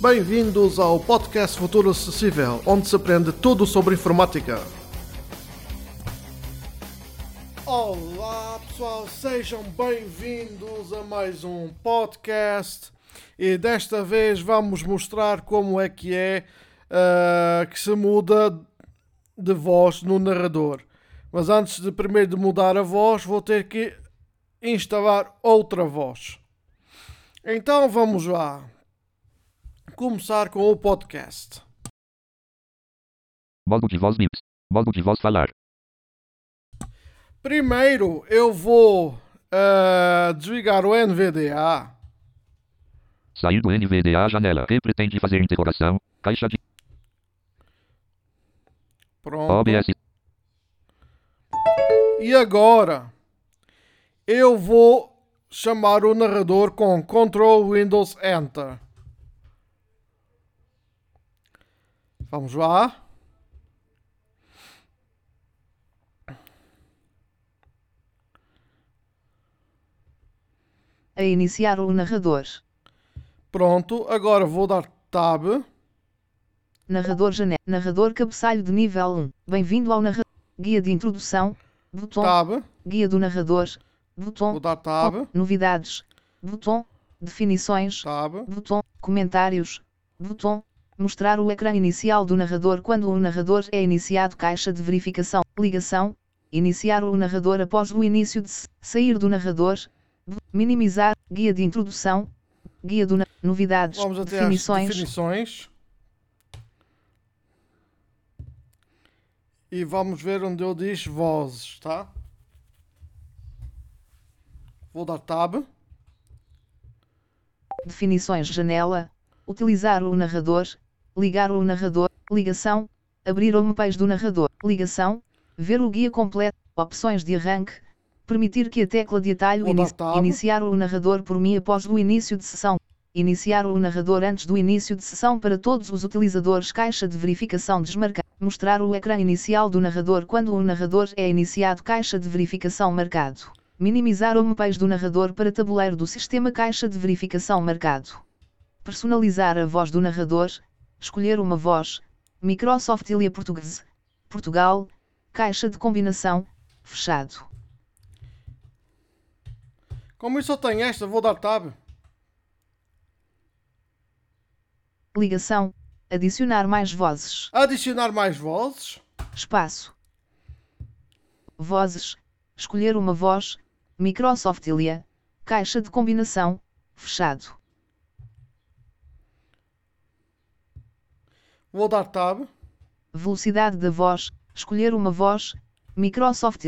Bem-vindos ao podcast Futuro Acessível, onde se aprende tudo sobre informática. Olá pessoal, sejam bem-vindos a mais um podcast e desta vez vamos mostrar como é que é uh, que se muda de voz no narrador. Mas antes de primeiro de mudar a voz, vou ter que instalar outra voz. Então vamos lá. Começar com o podcast. Modo de voz MIPS. Modo de voz falar. Primeiro eu vou uh, desligar o NVDA. Sair do NVDA janela. Que pretende fazer interrogação. Caixa de Pronto. OBS. E agora eu vou chamar o narrador com Ctrl Windows Enter. Vamos lá. A iniciar o narrador. Pronto, agora vou dar Tab. Narrador janela. Narrador cabeçalho de nível 1. Bem-vindo ao narrador. Guia de introdução. Botão. Tab. Guia do narrador. Botão. Vou dar Tab. Novidades. Botão. Definições. Tab. Botão. Comentários. Botão. Mostrar o ecrã inicial do narrador quando o narrador é iniciado. Caixa de verificação. Ligação. Iniciar o narrador após o início de sair do narrador. Minimizar. Guia de introdução. Guia do novidades. Vamos até definições. às definições. E vamos ver onde eu diz vozes, tá? Vou dar Tab. Definições janela. Utilizar o narrador. Ligar o narrador. Ligação. Abrir o homepage do narrador. Ligação. Ver o guia completo. Opções de arranque. Permitir que a tecla de atalho tab. Iniciar o narrador por mim após o início de sessão. Iniciar o narrador antes do início de sessão para todos os utilizadores. Caixa de verificação desmarcar. Mostrar o ecrã inicial do narrador quando o narrador é iniciado. Caixa de verificação marcado. Minimizar o homepage do narrador para tabuleiro do sistema. Caixa de verificação marcado. Personalizar a voz do narrador. Escolher uma voz. Microsoft Ilha Português. Portugal. Caixa de combinação. Fechado. Como eu só tenho esta, vou dar Tab. Ligação. Adicionar mais vozes. Adicionar mais vozes. Espaço. Vozes. Escolher uma voz. Microsoft Ilha. Caixa de combinação. Fechado. Vou dar Tab. Velocidade da voz. Escolher uma voz. Microsoft.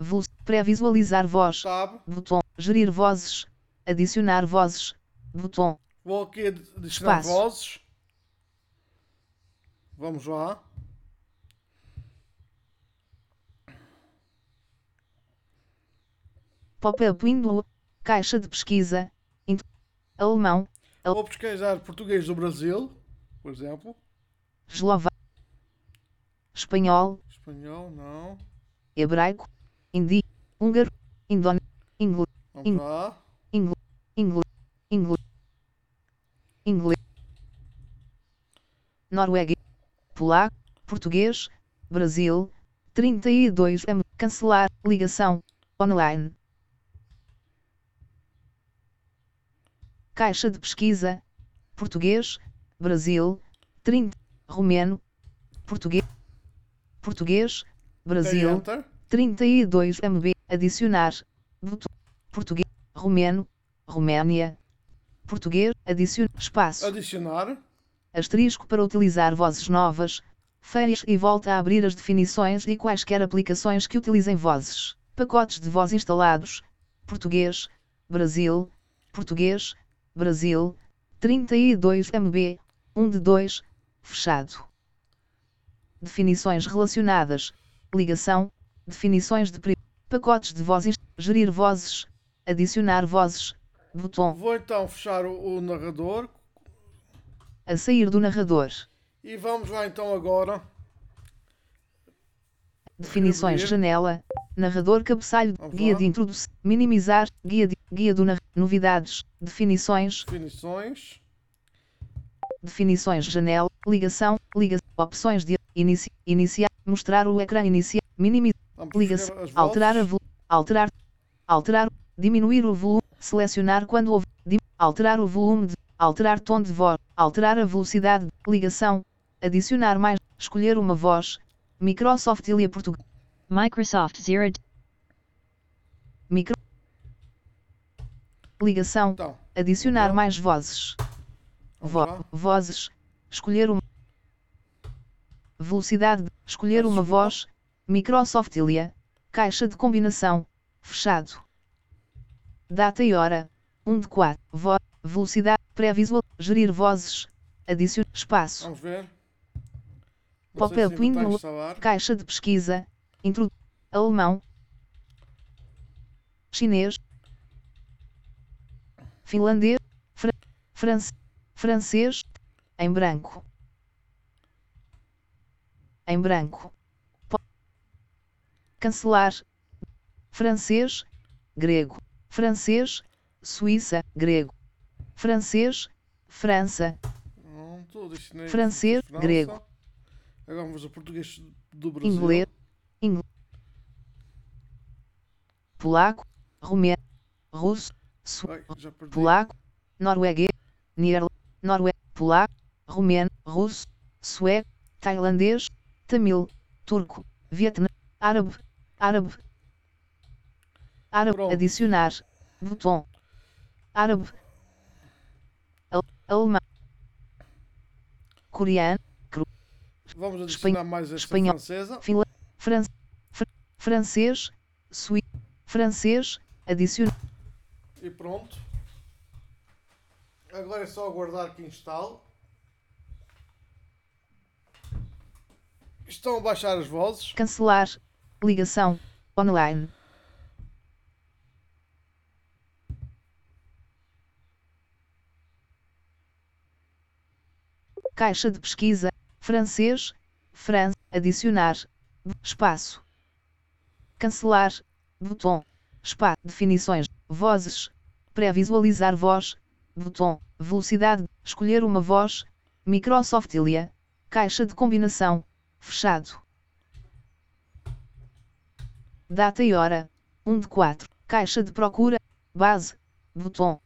Velo- Pré-visualizar voz. Tab. Botão. Gerir vozes. Adicionar vozes. Botão. Vou aqui adicionar Espaço. vozes. Vamos lá. Pop-up window. Caixa de pesquisa. Alemão. Vou pesquisar português do Brasil, por exemplo. Eslovaco. Espanhol. Espanhol, não. Hebraico. Hindi. Húngaro. Indone. Inglês. Inglês. Inglês. Inglês. Inglês. Noruega. Polaco. Português. Brasil. 32 M. Cancelar. Ligação. Online. Caixa de pesquisa. Português. Brasil. 30. Romeno. Português. Português. Brasil. Enter. 32 MB. Adicionar. Botão. Português. Romeno. Roménia. Português. Adicionar. Espaço. Adicionar. Asterisco para utilizar vozes novas. Férias e volta a abrir as definições e quaisquer aplicações que utilizem vozes. Pacotes de voz instalados. Português. Brasil. Português. Brasil. 32 MB. 1 de 2. Fechado. Definições relacionadas. Ligação. Definições de pacotes de voz. inst- Gerir vozes. Adicionar vozes. Botão. Vou então fechar o, o narrador A sair do narrador. e vamos lá então agora. Definições Abrir. janela. Narrador cabeçalho. Vamos Guia lá. de introdução. Minimizar. Guia, de, guia do nar... Novidades. Definições. Definições. Definições janela, ligação, ligação, opções de inici, iniciar, mostrar o ecrã inicial, minimizar, ligação, alterar a vozes. vo- alterar, alterar, diminuir o volume, selecionar quando houver, dim- alterar o volume de, alterar tom de voz, alterar a velocidade, de ligação, adicionar mais, escolher uma voz, Microsoft Ilha Portugal, Microsoft Zero micro, ligação, Então, adicionar Então. mais vozes, Vo- vozes, escolher uma velocidade, de- escolher uma voz, Microsoft Ilha, caixa de combinação, fechado. Data e hora, 1 de 4, vo, velocidade, pré-visual, gerir vozes, adicionar espaço, Vamos ver. A no- instalar. caixa de pesquisa, intro, alemão, chinês, finlandês, fra, france- francês, em branco, em branco, cancelar, francês, grego, francês, Suíça, grego, francês, França, Não, Francês, França. grego. Agora vamos ao português do Brasil. inglês, inglês, polaco, romeno, russo, Ai, polaco, norueguês, neerlandês, noruego, polaco, romeno, russo, sueco, tailandês, tamil, turco, vietnã, árabe, árabe, árabe, Pronto. adicionar, botão, árabe, al- alemão, coreano, Vamos adicionar mais esta espanhol. francesa. Finla Fran fr francês, suí francês, adicionar, E pronto. Agora é só aguardar que instale. Estão a baixar as vozes. cancelar, ligação, online, caixa de pesquisa, francês, França, adicionar, espaço, cancelar, botão, espaço, definições, vozes, pré-visualizar voz, botão, velocidade, escolher uma voz, Microsoft Ilha, caixa de combinação, fechado. Data e hora, 1 de 4, caixa de procura, base, botão,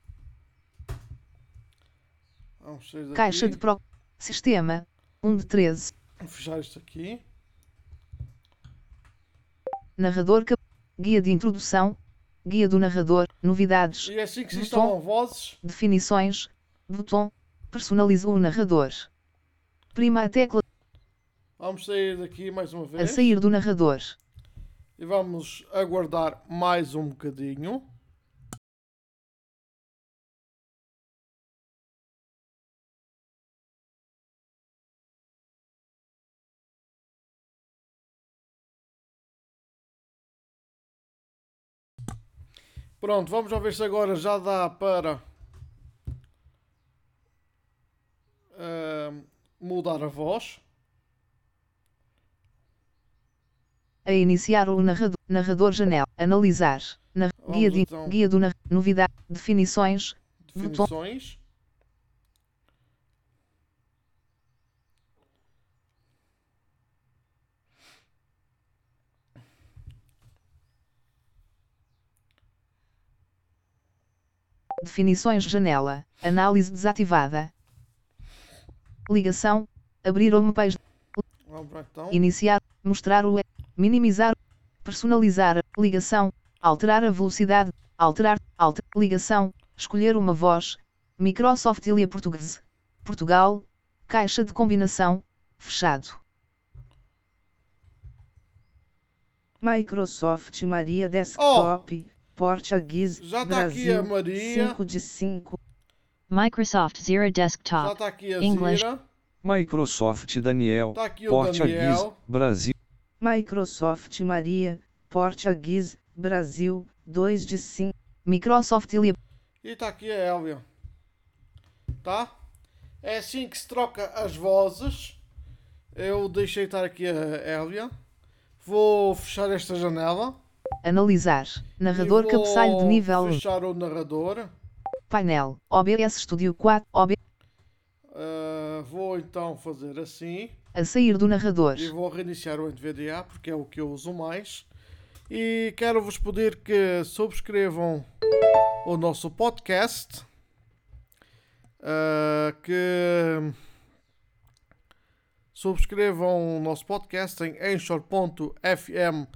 caixa de procura, sistema, 1 de 13, Vamos fechar isto aqui. narrador, cap- guia de introdução, guia do narrador, novidades, E é assim que se Botão. instalam vozes. definições, botão, personaliza o narrador. Prima a tecla Vamos sair daqui mais uma a vez. sair do narrador. E vamos aguardar mais um bocadinho. Pronto, vamos ver se agora já dá para mudar a voz. A iniciar o narrador, narrador janela, analisar, na- guia, de, então. guia do nar- novidade, definições, Botão. Definições. definições janela, análise desativada. Ligação, abrir Vamos lá então. iniciar, mostrar o e- minimizar, personalizar, ligação, alterar a velocidade, alterar, alter, ligação, escolher uma voz, Microsoft Ilha Português, Portugal, caixa de combinação, fechado. Microsoft Maria Desktop, Portuguese, Já tá aqui a Brasil, Maria. 5 de 5. Microsoft Zero Desktop. está aqui a English. Zira. Microsoft Daniel, Está aqui o Português. Brasil. Microsoft Maria, Portuguese, Brasil, 2 de 5. Microsoft Ilha E está aqui a Elvia. Tá? É assim que se troca as vozes. Eu deixei estar aqui a Elvia. Vou fechar esta janela. analisar, narrador vou cabeçalho de nível 1, Fechar o narrador. Painel, OBS Studio 4, OB, Ah, vou então fazer assim A sair do narrador. e vou reiniciar o NVDA porque é o que eu uso mais. E quero vos pedir que subscrevam o nosso podcast. ah, que subscrevam o nosso podcast em anchor.fm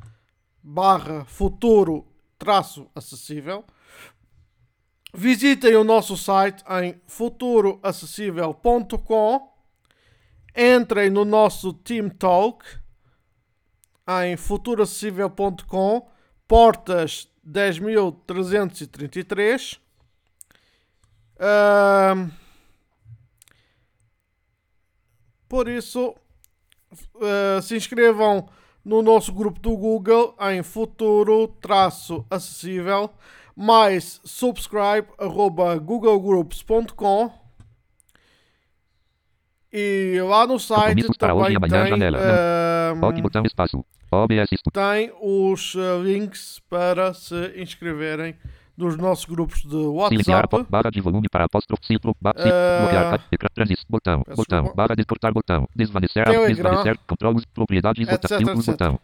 barra futuro traço acessível. Visitem o nosso site em futuroacessível.com. Entrem no nosso Team Talk em futuroacessível.com, portas 10.333. Ahm, por isso, ah, se inscrevam no nosso grupo do Google em futuro-acessível, mais subscribe arroba googlegroups.com e lá no site também tem, Studio. tem os ah, links para se inscreverem nos nossos grupos de Silenciar WhatsApp. apó- barra de volume para apóstrofe ciclo, ba, ciclo, bloquear, ca- ecrã, transis, botão, peço botão, desculpa. barra de cortar botão, desvanecer, desvanecer, controles, propriedades, etc, botão, etc. botão.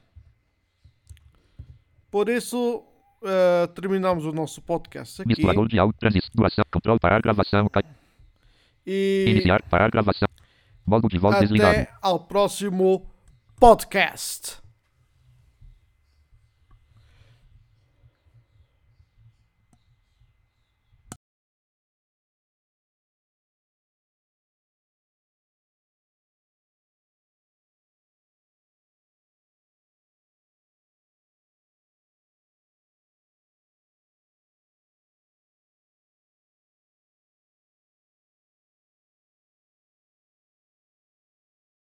Por isso, ah, terminamos o nosso podcast aqui. Misturador de áudio, transis, duração, controle para a gravação, ca- E iniciar, para a gravação. Modo de voz desligado. até ao próximo podcast.